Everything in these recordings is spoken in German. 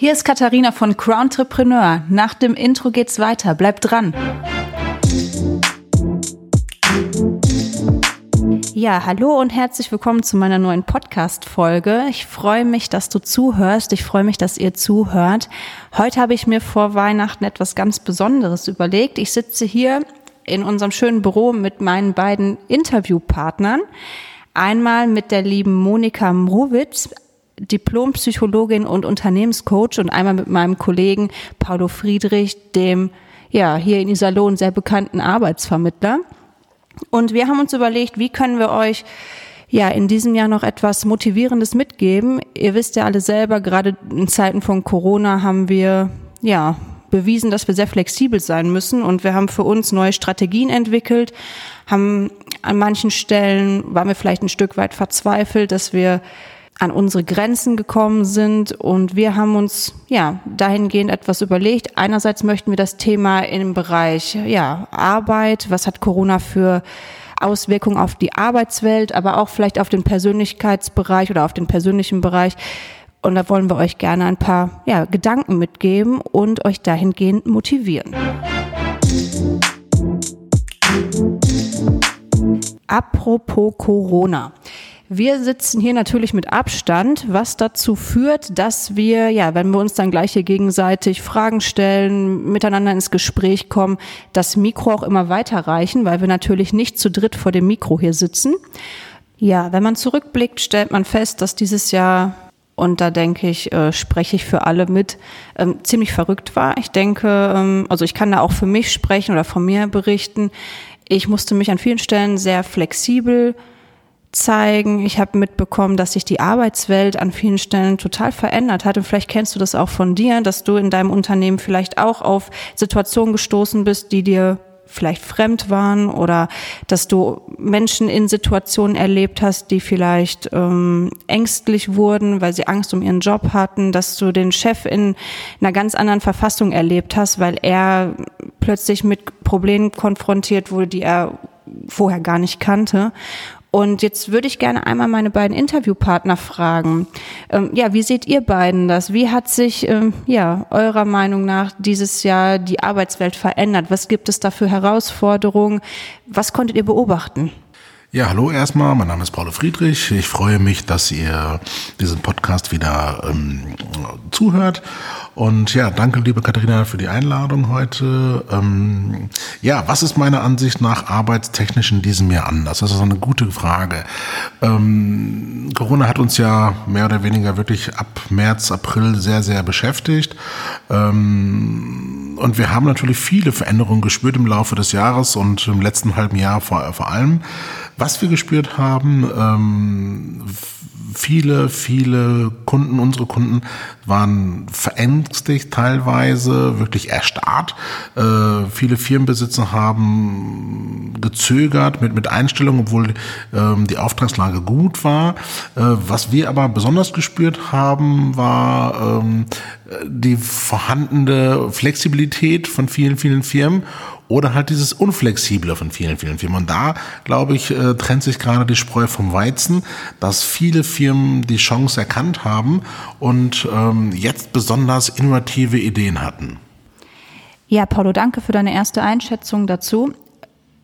Hier ist Katharina von Crowntrepreneur. Nach dem Intro geht's weiter. Bleibt dran. Ja, hallo und herzlich willkommen zu meiner neuen Podcast-Folge. Ich freue mich, dass du zuhörst. Ich freue mich, dass ihr zuhört. Heute habe ich mir vor Weihnachten etwas ganz Besonderes überlegt. Ich sitze hier in unserem schönen Büro mit meinen beiden Interviewpartnern. Einmal mit der lieben Monika Mrowitz, Diplompsychologin und Unternehmenscoach und einmal mit meinem Kollegen Paulo Friedrich, dem ja hier in Iserlohn sehr bekannten Arbeitsvermittler. Und wir haben uns überlegt, wie können wir euch ja in diesem Jahr noch etwas Motivierendes mitgeben. Ihr wisst ja alle selber, gerade in Zeiten von Corona haben wir ja bewiesen, dass wir sehr flexibel sein müssen und wir haben für uns neue Strategien entwickelt, haben an manchen Stellen waren wir vielleicht ein Stück weit verzweifelt, dass wir an unsere Grenzen gekommen sind und wir haben uns ja dahingehend etwas überlegt. Einerseits möchten wir das Thema im Bereich ja Arbeit, was hat Corona für Auswirkungen auf die Arbeitswelt, aber auch vielleicht auf den Persönlichkeitsbereich oder auf den persönlichen Bereich. Und da wollen wir euch gerne ein paar ja, Gedanken mitgeben und euch dahingehend motivieren. Apropos Corona. Wir sitzen hier natürlich mit Abstand, was dazu führt, dass wir, ja, wenn wir uns dann gleich hier gegenseitig Fragen stellen, miteinander ins Gespräch kommen, das Mikro auch immer weiterreichen, weil wir natürlich nicht zu dritt vor dem Mikro hier sitzen. Ja, wenn man zurückblickt, stellt man fest, dass dieses Jahr und da denke ich, äh, spreche ich für alle mit, ähm, ziemlich verrückt war. Ich denke, ähm, also ich kann da auch für mich sprechen oder von mir berichten. Ich musste mich an vielen Stellen sehr flexibel zeigen. Ich habe mitbekommen, dass sich die Arbeitswelt an vielen Stellen total verändert hat. Und vielleicht kennst du das auch von dir, dass du in deinem Unternehmen vielleicht auch auf Situationen gestoßen bist, die dir vielleicht fremd waren oder dass du Menschen in Situationen erlebt hast, die vielleicht ähm, ängstlich wurden, weil sie Angst um ihren Job hatten, dass du den Chef in einer ganz anderen Verfassung erlebt hast, weil er plötzlich mit Problemen konfrontiert wurde, die er vorher gar nicht kannte. Und jetzt würde ich gerne einmal meine beiden Interviewpartner fragen. Ähm, ja, wie seht ihr beiden das? Wie hat sich, ähm, ja, eurer Meinung nach dieses Jahr die Arbeitswelt verändert? Was gibt es da für Herausforderungen? Was konntet ihr beobachten? Ja, hallo erstmal, mein Name ist Paulo Friedrich. Ich freue mich, dass ihr diesen Podcast wieder ähm, zuhört. Und ja, danke, liebe Katharina, für die Einladung heute. Ähm, ja, was ist meiner Ansicht nach arbeitstechnisch in diesem Jahr anders? Das ist eine gute Frage. Ähm, Corona hat uns ja mehr oder weniger wirklich ab März, April sehr, sehr beschäftigt. Ähm, und wir haben natürlich viele Veränderungen gespürt im Laufe des Jahres und im letzten halben Jahr vor, vor allem. Was wir gespürt haben, ähm, viele, viele Kunden, unsere Kunden waren verängstigt teilweise, wirklich erstarrt. Äh, viele Firmenbesitzer haben gezögert mit, mit Einstellungen, obwohl ähm, die Auftragslage gut war. Äh, was wir aber besonders gespürt haben, war ähm, die vorhandene Flexibilität von vielen, vielen Firmen oder halt dieses Unflexible von vielen, vielen Firmen. Und da, glaube ich, äh, trennt sich gerade die Spreu vom Weizen, dass viele Firmen die Chance erkannt haben und ähm, jetzt besonders innovative Ideen hatten. Ja, Paulo, danke für deine erste Einschätzung dazu.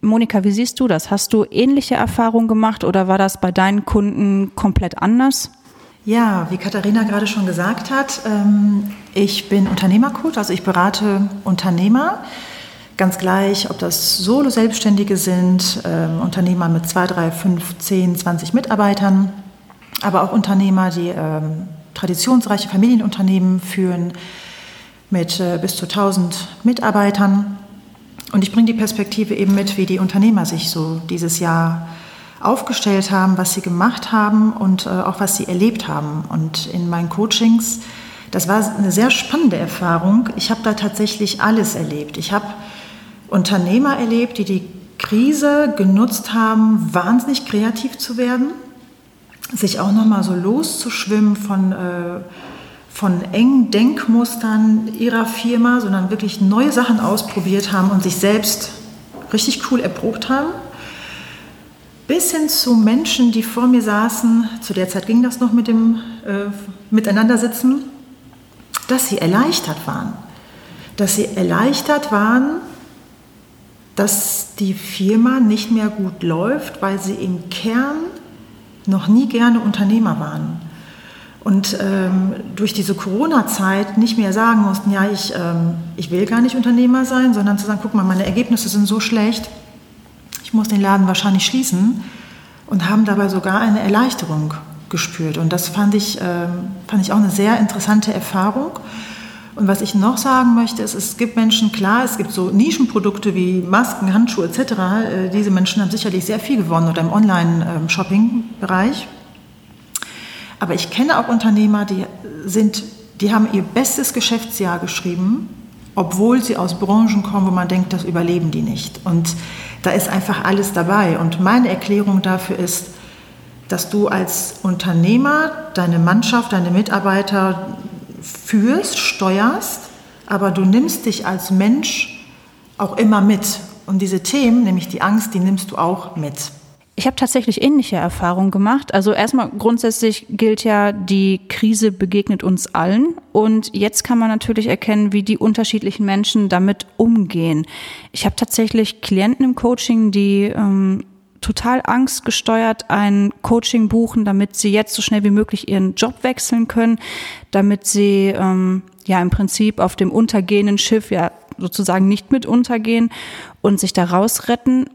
Monika, wie siehst du das? Hast du ähnliche Erfahrungen gemacht oder war das bei deinen Kunden komplett anders? Ja, wie Katharina gerade schon gesagt hat, ähm, ich bin Unternehmercoach, also ich berate Unternehmer Ganz gleich, ob das Solo-Selbstständige sind, äh, Unternehmer mit zwei, drei, fünf, zehn, zwanzig Mitarbeitern, aber auch Unternehmer, die äh, traditionsreiche Familienunternehmen führen mit äh, bis zu 1000 Mitarbeitern. Und ich bringe die Perspektive eben mit, wie die Unternehmer sich so dieses Jahr aufgestellt haben, was sie gemacht haben und äh, auch was sie erlebt haben. Und in meinen Coachings, das war eine sehr spannende Erfahrung. Ich habe da tatsächlich alles erlebt. Ich habe Unternehmer erlebt, die die Krise genutzt haben, wahnsinnig kreativ zu werden, sich auch nochmal so loszuschwimmen von, äh, von engen Denkmustern ihrer Firma, sondern wirklich neue Sachen ausprobiert haben und sich selbst richtig cool erprobt haben. Bis hin zu Menschen, die vor mir saßen, zu der Zeit ging das noch mit dem äh, Miteinandersitzen, dass sie erleichtert waren. Dass sie erleichtert waren, dass die Firma nicht mehr gut läuft, weil sie im Kern noch nie gerne Unternehmer waren. Und ähm, durch diese Corona-Zeit nicht mehr sagen mussten, ja, ich, ähm, ich will gar nicht Unternehmer sein, sondern zu sagen, guck mal, meine Ergebnisse sind so schlecht, ich muss den Laden wahrscheinlich schließen und haben dabei sogar eine Erleichterung gespürt. Und das fand ich, ähm, fand ich auch eine sehr interessante Erfahrung. Und was ich noch sagen möchte, ist, es gibt Menschen, klar, es gibt so Nischenprodukte wie Masken, Handschuhe etc. Äh, diese Menschen haben sicherlich sehr viel gewonnen oder im Online-Shopping-Bereich. Aber ich kenne auch Unternehmer, die, sind, die haben ihr bestes Geschäftsjahr geschrieben, obwohl sie aus Branchen kommen, wo man denkt, das überleben die nicht. Und da ist einfach alles dabei. Und meine Erklärung dafür ist, dass du als Unternehmer deine Mannschaft, deine Mitarbeiter führst, steuerst, aber du nimmst dich als Mensch auch immer mit. Und diese Themen, nämlich die Angst, die nimmst du auch mit. Ich habe tatsächlich ähnliche Erfahrungen gemacht. Also erstmal grundsätzlich gilt ja, die Krise begegnet uns allen. Und jetzt kann man natürlich erkennen, wie die unterschiedlichen Menschen damit umgehen. Ich habe tatsächlich Klienten im Coaching, die ähm, total angstgesteuert ein Coaching buchen, damit sie jetzt so schnell wie möglich ihren Job wechseln können, damit sie ähm, ja im Prinzip auf dem untergehenden Schiff ja sozusagen nicht mit untergehen und sich da rausretten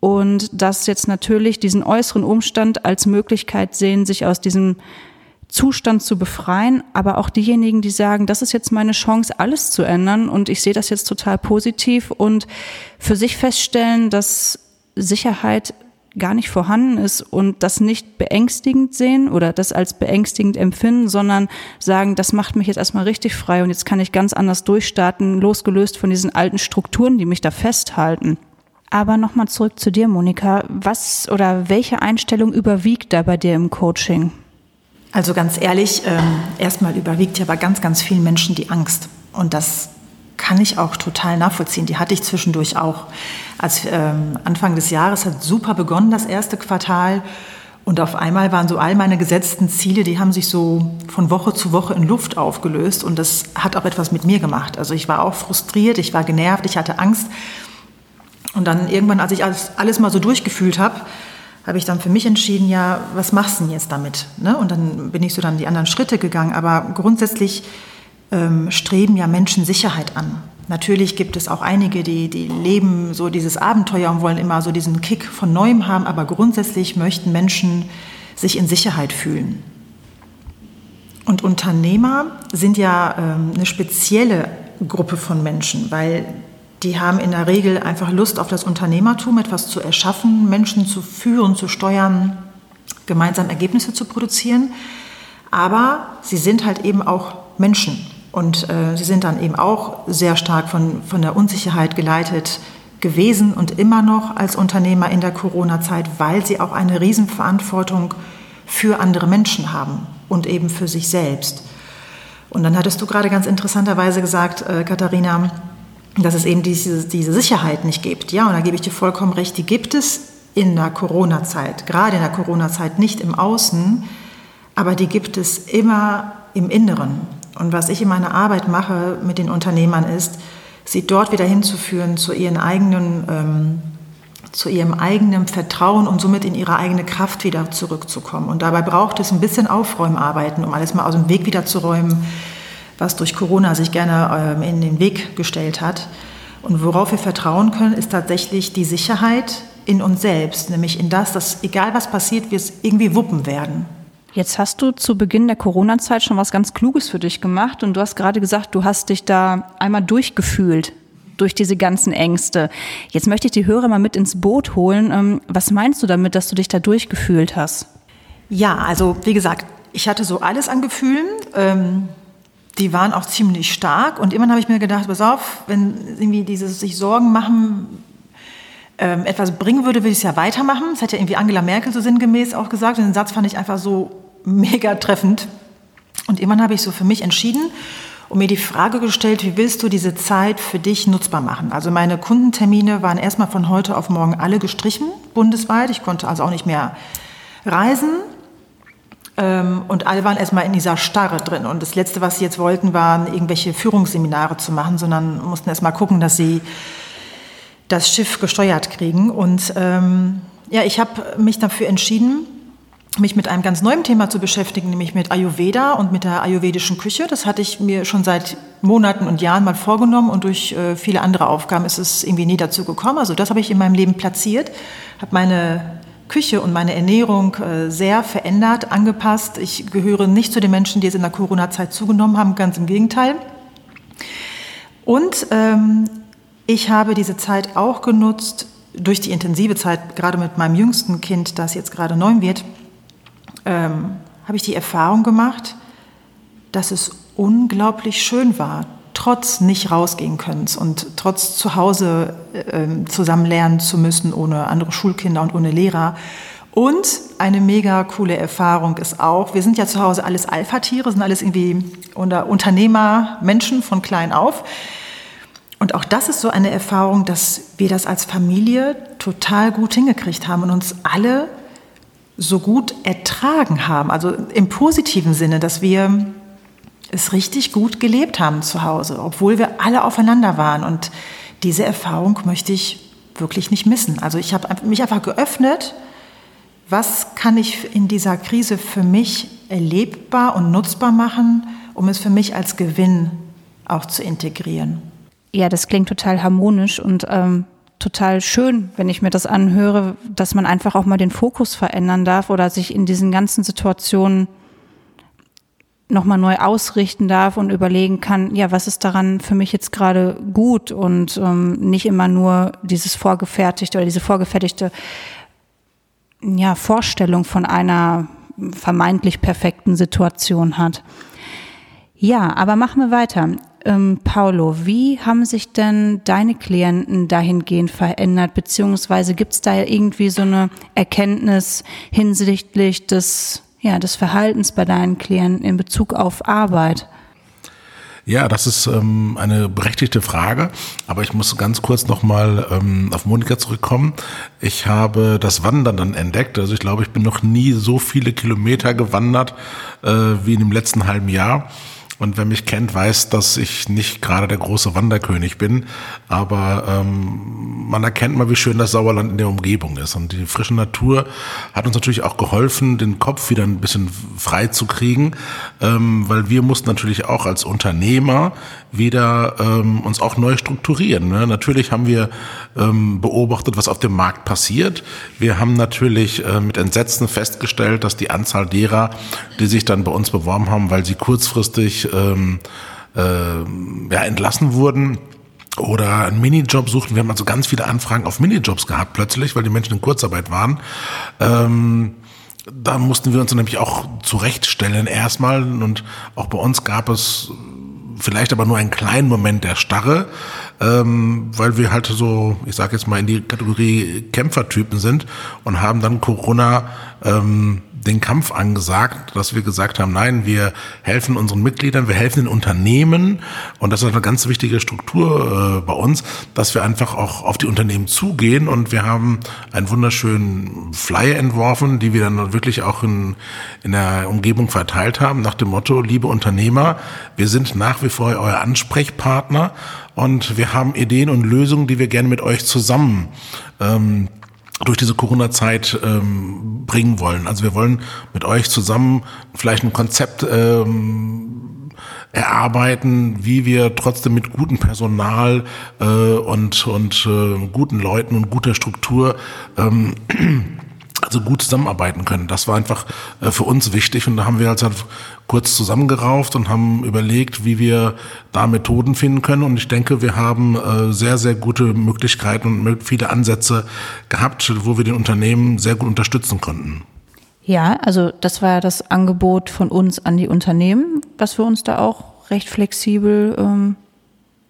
und das jetzt natürlich diesen äußeren Umstand als Möglichkeit sehen, sich aus diesem Zustand zu befreien, aber auch diejenigen, die sagen, das ist jetzt meine Chance, alles zu ändern. Und ich sehe das jetzt total positiv. Und für sich feststellen, dass Sicherheit gar nicht vorhanden ist und das nicht beängstigend sehen oder das als beängstigend empfinden, sondern sagen, das macht mich jetzt erstmal richtig frei und jetzt kann ich ganz anders durchstarten, losgelöst von diesen alten Strukturen, die mich da festhalten. Aber nochmal zurück zu dir, Monika. Was oder welche Einstellung überwiegt da bei dir im Coaching? Also ganz ehrlich, ähm, erstmal überwiegt ja bei ganz, ganz vielen Menschen die Angst. Und das kann ich auch total nachvollziehen. Die hatte ich zwischendurch auch. Als ähm, Anfang des Jahres hat super begonnen, das erste Quartal. Und auf einmal waren so all meine gesetzten Ziele, die haben sich so von Woche zu Woche in Luft aufgelöst. Und das hat auch etwas mit mir gemacht. Also ich war auch frustriert, ich war genervt, ich hatte Angst. Und dann irgendwann, als ich alles, alles mal so durchgefühlt habe, habe ich dann für mich entschieden, ja, was machst du denn jetzt damit? Ne? Und dann bin ich so dann die anderen Schritte gegangen. Aber grundsätzlich ähm, streben ja Menschen Sicherheit an. Natürlich gibt es auch einige, die, die leben so dieses Abenteuer und wollen immer so diesen Kick von Neuem haben, aber grundsätzlich möchten Menschen sich in Sicherheit fühlen. Und Unternehmer sind ja ähm, eine spezielle Gruppe von Menschen, weil die haben in der Regel einfach Lust auf das Unternehmertum, etwas zu erschaffen, Menschen zu führen, zu steuern, gemeinsam Ergebnisse zu produzieren. Aber sie sind halt eben auch Menschen. Und äh, sie sind dann eben auch sehr stark von, von der Unsicherheit geleitet gewesen und immer noch als Unternehmer in der Corona-Zeit, weil sie auch eine Riesenverantwortung für andere Menschen haben und eben für sich selbst. Und dann hattest du gerade ganz interessanterweise gesagt, äh, Katharina, dass es eben diese, diese Sicherheit nicht gibt. Ja, und da gebe ich dir vollkommen recht, die gibt es in der Corona-Zeit, gerade in der Corona-Zeit nicht im Außen, aber die gibt es immer im Inneren. Und was ich in meiner Arbeit mache mit den Unternehmern ist, sie dort wieder hinzuführen zu ihren eigenen, ähm, zu ihrem eigenen Vertrauen und somit in ihre eigene Kraft wieder zurückzukommen. Und dabei braucht es ein bisschen Aufräumarbeiten, um alles mal aus dem Weg wieder zu räumen, was durch Corona sich gerne ähm, in den Weg gestellt hat. Und worauf wir vertrauen können, ist tatsächlich die Sicherheit in uns selbst, nämlich in das, dass egal was passiert, wir es irgendwie wuppen werden. Jetzt hast du zu Beginn der Corona-Zeit schon was ganz Kluges für dich gemacht und du hast gerade gesagt, du hast dich da einmal durchgefühlt durch diese ganzen Ängste. Jetzt möchte ich die Hörer mal mit ins Boot holen. Ähm, was meinst du damit, dass du dich da durchgefühlt hast? Ja, also wie gesagt, ich hatte so alles an Gefühlen. Ähm, die waren auch ziemlich stark und immer habe ich mir gedacht, pass auf, wenn irgendwie dieses sich Sorgen machen ähm, etwas bringen würde, würde ich es ja weitermachen. Das hat ja irgendwie Angela Merkel so sinngemäß auch gesagt. Und den Satz fand ich einfach so mega treffend. Und irgendwann habe ich so für mich entschieden und mir die Frage gestellt, wie willst du diese Zeit für dich nutzbar machen? Also meine Kundentermine waren erstmal von heute auf morgen alle gestrichen, bundesweit. Ich konnte also auch nicht mehr reisen. Ähm, und alle waren erstmal in dieser Starre drin. Und das Letzte, was sie jetzt wollten, waren irgendwelche Führungsseminare zu machen, sondern mussten erstmal gucken, dass sie das Schiff gesteuert kriegen. Und ähm, ja, ich habe mich dafür entschieden, mich mit einem ganz neuen Thema zu beschäftigen, nämlich mit Ayurveda und mit der ayurvedischen Küche. Das hatte ich mir schon seit Monaten und Jahren mal vorgenommen und durch äh, viele andere Aufgaben ist es irgendwie nie dazu gekommen. Also das habe ich in meinem Leben platziert, habe meine Küche und meine Ernährung äh, sehr verändert, angepasst. Ich gehöre nicht zu den Menschen, die es in der Corona-Zeit zugenommen haben, ganz im Gegenteil. Und ähm, ich habe diese Zeit auch genutzt, durch die intensive Zeit, gerade mit meinem jüngsten Kind, das jetzt gerade neun wird, ähm, habe ich die Erfahrung gemacht, dass es unglaublich schön war, trotz nicht rausgehen können und trotz zu Hause äh, zusammen lernen zu müssen, ohne andere Schulkinder und ohne Lehrer. Und eine mega coole Erfahrung ist auch, wir sind ja zu Hause alles Alpha-Tiere, sind alles irgendwie unter Unternehmer, Menschen von klein auf. Und auch das ist so eine Erfahrung, dass wir das als Familie total gut hingekriegt haben und uns alle so gut ertragen haben. Also im positiven Sinne, dass wir es richtig gut gelebt haben zu Hause, obwohl wir alle aufeinander waren. Und diese Erfahrung möchte ich wirklich nicht missen. Also ich habe mich einfach geöffnet, was kann ich in dieser Krise für mich erlebbar und nutzbar machen, um es für mich als Gewinn auch zu integrieren. Ja, das klingt total harmonisch und ähm, total schön, wenn ich mir das anhöre, dass man einfach auch mal den Fokus verändern darf oder sich in diesen ganzen Situationen nochmal neu ausrichten darf und überlegen kann, ja, was ist daran für mich jetzt gerade gut und ähm, nicht immer nur dieses vorgefertigte oder diese vorgefertigte ja, Vorstellung von einer vermeintlich perfekten Situation hat. Ja, aber machen wir weiter. Ähm, Paulo, wie haben sich denn deine Klienten dahingehend verändert, beziehungsweise gibt es da irgendwie so eine Erkenntnis hinsichtlich des ja, des Verhaltens bei deinen Klienten in Bezug auf Arbeit? Ja, das ist ähm, eine berechtigte Frage, aber ich muss ganz kurz nochmal ähm, auf Monika zurückkommen. Ich habe das Wandern dann entdeckt. Also ich glaube, ich bin noch nie so viele Kilometer gewandert äh, wie in dem letzten halben Jahr. Und wer mich kennt, weiß, dass ich nicht gerade der große Wanderkönig bin. Aber ähm, man erkennt mal, wie schön das Sauerland in der Umgebung ist. Und die frische Natur hat uns natürlich auch geholfen, den Kopf wieder ein bisschen frei zu kriegen. Ähm, weil wir mussten natürlich auch als Unternehmer wieder ähm, uns auch neu strukturieren. Ne? Natürlich haben wir ähm, beobachtet, was auf dem Markt passiert. Wir haben natürlich äh, mit Entsetzen festgestellt, dass die Anzahl derer, die sich dann bei uns beworben haben, weil sie kurzfristig ähm, äh, ja, entlassen wurden, oder einen Minijob suchten. Wir haben also ganz viele Anfragen auf Minijobs gehabt plötzlich, weil die Menschen in Kurzarbeit waren. Ähm, da mussten wir uns nämlich auch zurechtstellen erstmal und auch bei uns gab es vielleicht aber nur einen kleinen Moment der Starre, ähm, weil wir halt so, ich sage jetzt mal in die Kategorie Kämpfertypen sind und haben dann Corona ähm, den Kampf angesagt, dass wir gesagt haben, nein, wir helfen unseren Mitgliedern, wir helfen den Unternehmen. Und das ist eine ganz wichtige Struktur äh, bei uns, dass wir einfach auch auf die Unternehmen zugehen. Und wir haben einen wunderschönen Flyer entworfen, die wir dann wirklich auch in, in der Umgebung verteilt haben, nach dem Motto, liebe Unternehmer, wir sind nach wie vor euer Ansprechpartner. Und wir haben Ideen und Lösungen, die wir gerne mit euch zusammen ähm, durch diese Corona-Zeit ähm, bringen wollen. Also wir wollen mit euch zusammen vielleicht ein Konzept ähm, erarbeiten, wie wir trotzdem mit gutem Personal äh, und, und äh, guten Leuten und guter Struktur ähm, also gut zusammenarbeiten können. Das war einfach äh, für uns wichtig und da haben wir halt kurz zusammengerauft und haben überlegt, wie wir da Methoden finden können und ich denke, wir haben äh, sehr, sehr gute Möglichkeiten und viele Ansätze gehabt, wo wir den Unternehmen sehr gut unterstützen konnten. Ja, also das war das Angebot von uns an die Unternehmen, was wir uns da auch recht flexibel ähm,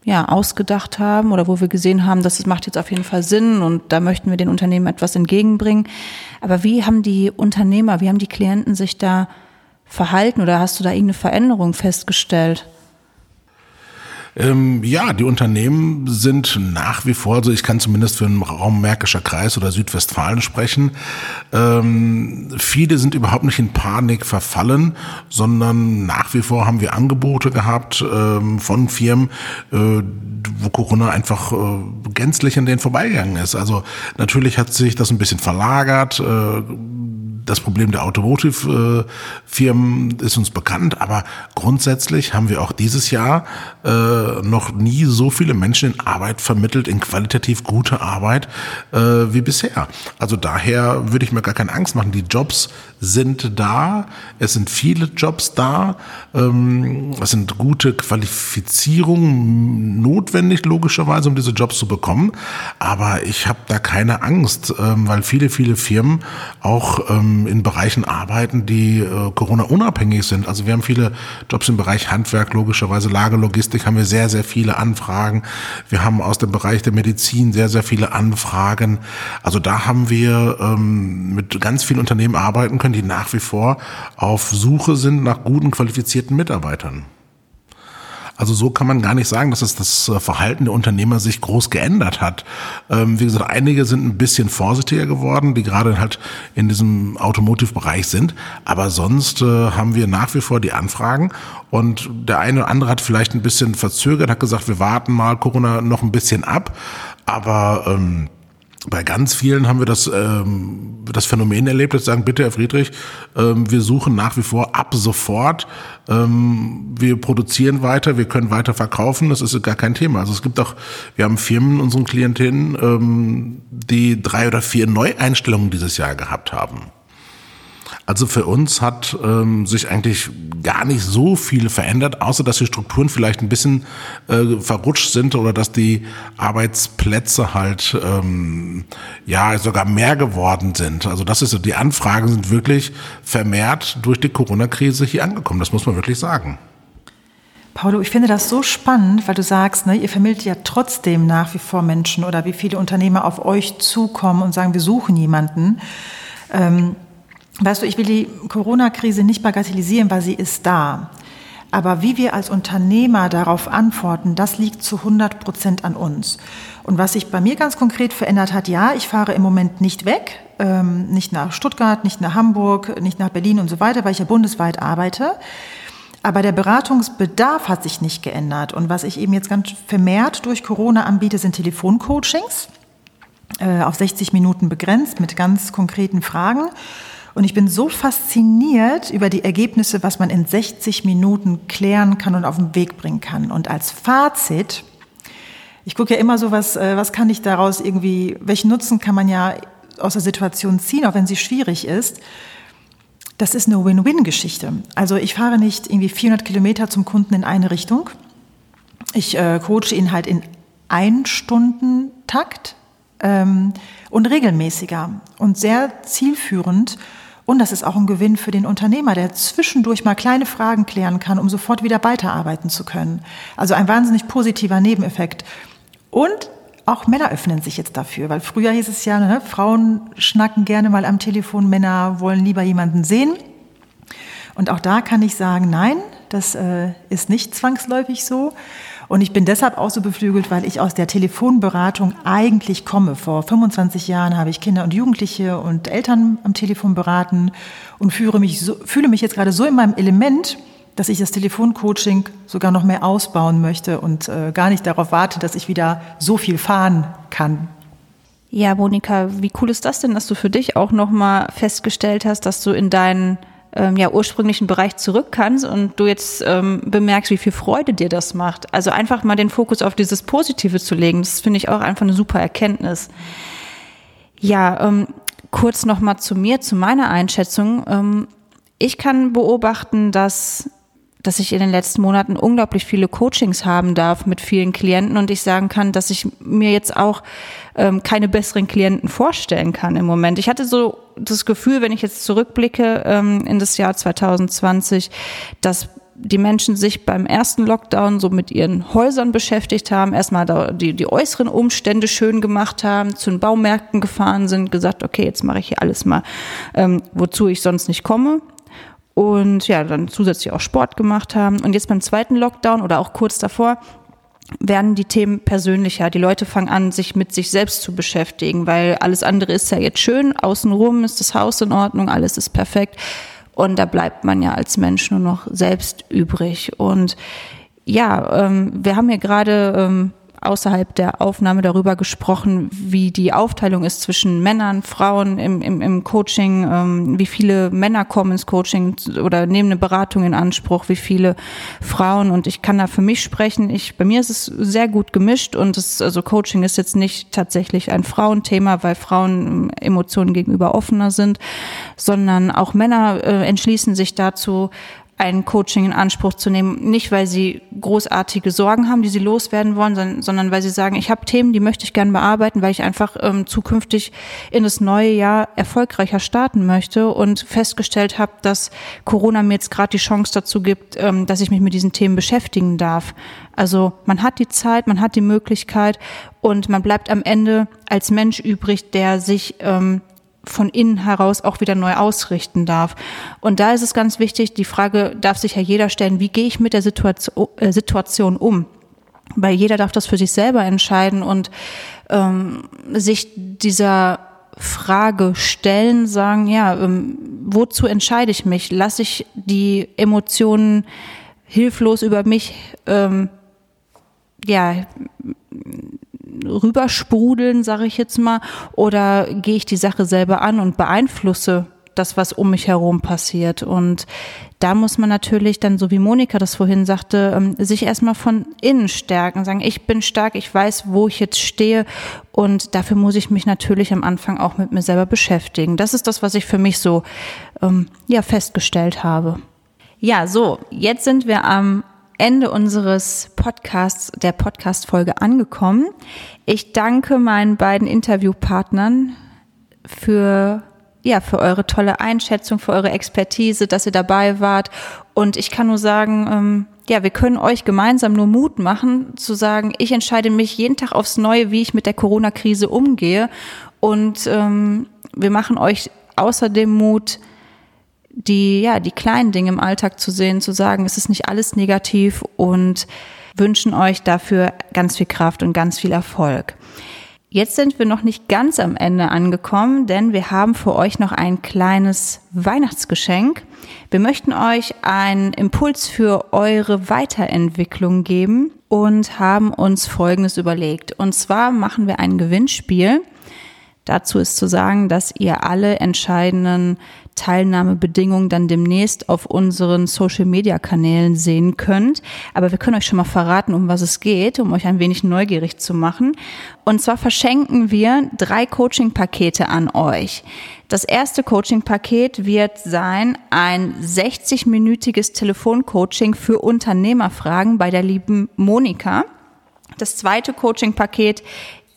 ja, ausgedacht haben oder wo wir gesehen haben, dass es macht jetzt auf jeden Fall Sinn und da möchten wir den Unternehmen etwas entgegenbringen. Aber wie haben die Unternehmer, wie haben die Klienten sich da verhalten oder hast du da irgendeine Veränderung festgestellt? Ähm, ja, die Unternehmen sind nach wie vor, also ich kann zumindest für den Raum Märkischer Kreis oder Südwestfalen sprechen, ähm, viele sind überhaupt nicht in Panik verfallen, sondern nach wie vor haben wir Angebote gehabt ähm, von Firmen, äh, wo Corona einfach äh, gänzlich an denen vorbeigegangen ist. Also natürlich hat sich das ein bisschen verlagert. Äh, das Problem der Automotive-Firmen ist uns bekannt, aber grundsätzlich haben wir auch dieses Jahr äh, noch nie so viele Menschen in Arbeit vermittelt, in qualitativ gute Arbeit äh, wie bisher. Also daher würde ich mir gar keine Angst machen. Die Jobs sind da, es sind viele Jobs da, ähm, es sind gute Qualifizierungen notwendig, logischerweise, um diese Jobs zu bekommen. Aber ich habe da keine Angst, ähm, weil viele, viele Firmen auch ähm, in Bereichen arbeiten, die äh, Corona-unabhängig sind. Also wir haben viele Jobs im Bereich Handwerk, logischerweise Lagerlogistik haben wir sehr, sehr viele Anfragen. Wir haben aus dem Bereich der Medizin sehr, sehr viele Anfragen. Also da haben wir ähm, mit ganz vielen Unternehmen arbeiten können, die nach wie vor auf Suche sind nach guten, qualifizierten Mitarbeitern. Also so kann man gar nicht sagen, dass es das äh, Verhalten der Unternehmer sich groß geändert hat. Ähm, wie gesagt, einige sind ein bisschen vorsichtiger geworden, die gerade halt in diesem Automotive-Bereich sind. Aber sonst äh, haben wir nach wie vor die Anfragen und der eine oder andere hat vielleicht ein bisschen verzögert, hat gesagt, wir warten mal Corona noch ein bisschen ab. Aber ähm, bei ganz vielen haben wir das, ähm, das Phänomen erlebt, dass sagen, bitte Herr Friedrich, ähm, wir suchen nach wie vor ab sofort, ähm, wir produzieren weiter, wir können weiter verkaufen, das ist gar kein Thema. Also es gibt auch, wir haben Firmen in unseren Klientinnen, ähm, die drei oder vier Neueinstellungen dieses Jahr gehabt haben. Also für uns hat ähm, sich eigentlich gar nicht so viel verändert, außer dass die Strukturen vielleicht ein bisschen äh, verrutscht sind oder dass die Arbeitsplätze halt ähm, ja sogar mehr geworden sind. Also das ist die Anfragen sind wirklich vermehrt durch die Corona-Krise hier angekommen. Das muss man wirklich sagen. Paulo, ich finde das so spannend, weil du sagst, ne, ihr vermittelt ja trotzdem nach wie vor Menschen oder wie viele Unternehmer auf euch zukommen und sagen, wir suchen jemanden. Ähm, Weißt du, ich will die Corona-Krise nicht bagatellisieren, weil sie ist da. Aber wie wir als Unternehmer darauf antworten, das liegt zu 100 Prozent an uns. Und was sich bei mir ganz konkret verändert hat, ja, ich fahre im Moment nicht weg, ähm, nicht nach Stuttgart, nicht nach Hamburg, nicht nach Berlin und so weiter, weil ich ja bundesweit arbeite. Aber der Beratungsbedarf hat sich nicht geändert. Und was ich eben jetzt ganz vermehrt durch Corona anbiete, sind Telefoncoachings äh, auf 60 Minuten begrenzt mit ganz konkreten Fragen. Und ich bin so fasziniert über die Ergebnisse, was man in 60 Minuten klären kann und auf den Weg bringen kann. Und als Fazit, ich gucke ja immer so, was, äh, was kann ich daraus irgendwie, welchen Nutzen kann man ja aus der Situation ziehen, auch wenn sie schwierig ist. Das ist eine Win-Win-Geschichte. Also ich fahre nicht irgendwie 400 Kilometer zum Kunden in eine Richtung. Ich äh, coache ihn halt in Ein-Stunden-Takt ähm, und regelmäßiger und sehr zielführend und das ist auch ein Gewinn für den Unternehmer, der zwischendurch mal kleine Fragen klären kann, um sofort wieder weiterarbeiten zu können. Also ein wahnsinnig positiver Nebeneffekt. Und auch Männer öffnen sich jetzt dafür, weil früher hieß es ja, ne, Frauen schnacken gerne mal am Telefon, Männer wollen lieber jemanden sehen. Und auch da kann ich sagen, nein, das äh, ist nicht zwangsläufig so. Und ich bin deshalb auch so beflügelt, weil ich aus der Telefonberatung eigentlich komme. Vor 25 Jahren habe ich Kinder und Jugendliche und Eltern am Telefon beraten und fühle mich, so, fühle mich jetzt gerade so in meinem Element, dass ich das Telefoncoaching sogar noch mehr ausbauen möchte und äh, gar nicht darauf warte, dass ich wieder so viel fahren kann. Ja, Monika, wie cool ist das denn, dass du für dich auch nochmal festgestellt hast, dass du in deinen ähm, ja, ursprünglichen Bereich zurück kannst und du jetzt ähm, bemerkst, wie viel Freude dir das macht. Also einfach mal den Fokus auf dieses Positive zu legen, das finde ich auch einfach eine super Erkenntnis. Ja, ähm, kurz nochmal zu mir, zu meiner Einschätzung. Ähm, ich kann beobachten, dass dass ich in den letzten Monaten unglaublich viele Coachings haben darf mit vielen Klienten und ich sagen kann, dass ich mir jetzt auch ähm, keine besseren Klienten vorstellen kann im Moment. Ich hatte so das Gefühl, wenn ich jetzt zurückblicke ähm, in das Jahr 2020, dass die Menschen sich beim ersten Lockdown so mit ihren Häusern beschäftigt haben, erstmal die, die äußeren Umstände schön gemacht haben, zu den Baumärkten gefahren sind, gesagt, okay, jetzt mache ich hier alles mal, ähm, wozu ich sonst nicht komme und ja, dann zusätzlich auch Sport gemacht haben. Und jetzt beim zweiten Lockdown oder auch kurz davor werden die Themen persönlicher. Die Leute fangen an, sich mit sich selbst zu beschäftigen, weil alles andere ist ja jetzt schön. Außenrum ist das Haus in Ordnung, alles ist perfekt. Und da bleibt man ja als Mensch nur noch selbst übrig. Und ja, ähm, wir haben hier gerade ähm, außerhalb der Aufnahme darüber gesprochen, wie die Aufteilung ist zwischen Männern, Frauen im, im, im Coaching, ähm, wie viele Männer kommen ins Coaching oder nehmen eine Beratung in Anspruch, wie viele Frauen. Und ich kann da für mich sprechen. Ich, bei mir ist es sehr gut gemischt und es, also Coaching ist jetzt nicht tatsächlich ein Frauenthema, weil Frauen ähm, Emotionen gegenüber offener sind, sondern auch Männer äh, entschließen sich dazu, ein Coaching in Anspruch zu nehmen, nicht weil sie großartige Sorgen haben, die sie loswerden wollen, sondern, sondern weil sie sagen, ich habe Themen, die möchte ich gerne bearbeiten, weil ich einfach ähm, zukünftig in das neue Jahr erfolgreicher starten möchte und festgestellt habe, dass Corona mir jetzt gerade die Chance dazu gibt, ähm, dass ich mich mit diesen Themen beschäftigen darf. Also man hat die Zeit, man hat die Möglichkeit und man bleibt am Ende als Mensch übrig, der sich ähm, von innen heraus auch wieder neu ausrichten darf. Und da ist es ganz wichtig, die Frage darf sich ja jeder stellen, wie gehe ich mit der Situation, äh, Situation um? Weil jeder darf das für sich selber entscheiden und ähm, sich dieser Frage stellen, sagen, ja, ähm, wozu entscheide ich mich? Lasse ich die Emotionen hilflos über mich ähm, ja, rübersprudeln, sage ich jetzt mal, oder gehe ich die Sache selber an und beeinflusse das, was um mich herum passiert. Und da muss man natürlich dann, so wie Monika das vorhin sagte, ähm, sich erstmal von innen stärken, sagen, ich bin stark, ich weiß, wo ich jetzt stehe und dafür muss ich mich natürlich am Anfang auch mit mir selber beschäftigen. Das ist das, was ich für mich so ähm, ja festgestellt habe. Ja, so, jetzt sind wir am Ende unseres Podcasts, der Podcast-Folge angekommen. Ich danke meinen beiden Interviewpartnern für ja, für eure tolle Einschätzung, für eure Expertise, dass ihr dabei wart. Und ich kann nur sagen, ähm, ja, wir können euch gemeinsam nur Mut machen, zu sagen, ich entscheide mich jeden Tag aufs Neue, wie ich mit der Corona-Krise umgehe. Und ähm, wir machen euch außerdem Mut, die, ja, die kleinen Dinge im Alltag zu sehen, zu sagen, es ist nicht alles negativ und wünschen euch dafür ganz viel Kraft und ganz viel Erfolg. Jetzt sind wir noch nicht ganz am Ende angekommen, denn wir haben für euch noch ein kleines Weihnachtsgeschenk. Wir möchten euch einen Impuls für eure Weiterentwicklung geben und haben uns Folgendes überlegt. Und zwar machen wir ein Gewinnspiel. Dazu ist zu sagen, dass ihr alle entscheidenden Teilnahmebedingungen dann demnächst auf unseren Social-Media-Kanälen sehen könnt. Aber wir können euch schon mal verraten, um was es geht, um euch ein wenig neugierig zu machen. Und zwar verschenken wir drei Coaching-Pakete an euch. Das erste Coaching-Paket wird sein ein 60-minütiges Telefoncoaching für Unternehmerfragen bei der lieben Monika. Das zweite Coaching-Paket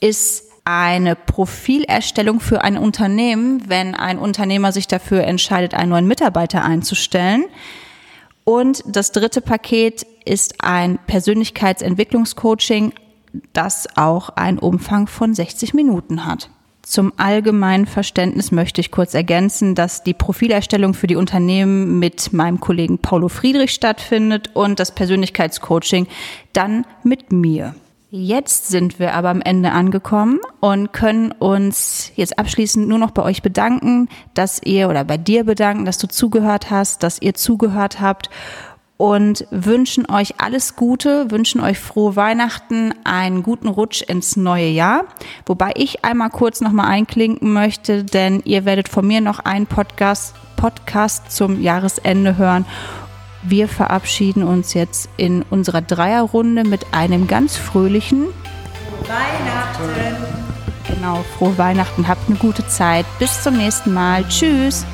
ist eine Profilerstellung für ein Unternehmen, wenn ein Unternehmer sich dafür entscheidet, einen neuen Mitarbeiter einzustellen. Und das dritte Paket ist ein Persönlichkeitsentwicklungscoaching, das auch einen Umfang von 60 Minuten hat. Zum allgemeinen Verständnis möchte ich kurz ergänzen, dass die Profilerstellung für die Unternehmen mit meinem Kollegen Paulo Friedrich stattfindet und das Persönlichkeitscoaching dann mit mir. Jetzt sind wir aber am Ende angekommen und können uns jetzt abschließend nur noch bei euch bedanken, dass ihr oder bei dir bedanken, dass du zugehört hast, dass ihr zugehört habt und wünschen euch alles Gute, wünschen euch frohe Weihnachten, einen guten Rutsch ins neue Jahr. Wobei ich einmal kurz nochmal einklinken möchte, denn ihr werdet von mir noch einen Podcast, Podcast zum Jahresende hören wir verabschieden uns jetzt in unserer Dreierrunde mit einem ganz fröhlichen Weihnachten. Genau, frohe Weihnachten, habt eine gute Zeit. Bis zum nächsten Mal. Tschüss.